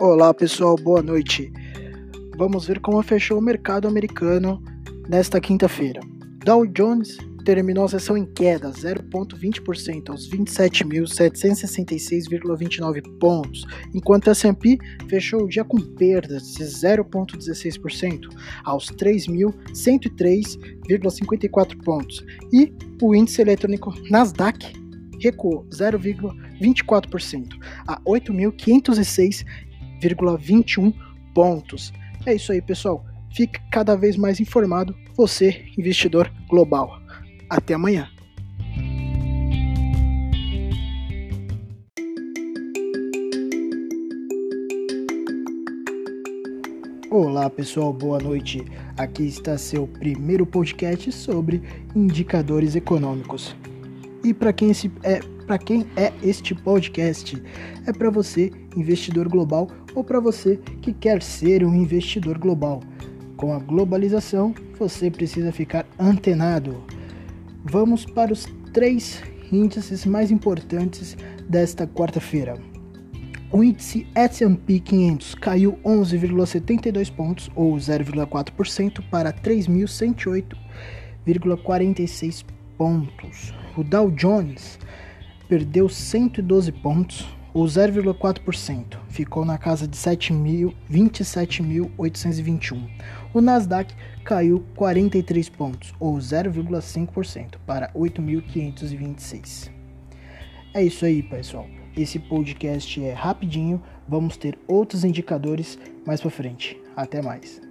Olá pessoal, boa noite. Vamos ver como fechou o mercado americano nesta quinta-feira. Dow Jones terminou a sessão em queda, 0,20% aos 27.766,29 pontos, enquanto a S&P fechou o dia com perdas de 0,16% aos 3.103,54 pontos, e o índice eletrônico Nasdaq recuou 0,24% a 8.506,21 pontos. É isso aí, pessoal. Fique cada vez mais informado, você, investidor global. Até amanhã. Olá pessoal, boa noite. Aqui está seu primeiro podcast sobre indicadores econômicos. E para quem, esse, é, quem é este podcast? É para você, investidor global, ou para você que quer ser um investidor global. Com a globalização, você precisa ficar antenado. Vamos para os três índices mais importantes desta quarta-feira. O índice S&P 500 caiu 11,72 pontos ou 0,4% para 3.108,46 pontos. O Dow Jones perdeu 112 pontos ou 0,4%, ficou na casa de 27.821. O Nasdaq caiu 43 pontos, ou 0,5%, para 8.526. É isso aí, pessoal. Esse podcast é rapidinho, vamos ter outros indicadores mais para frente. Até mais.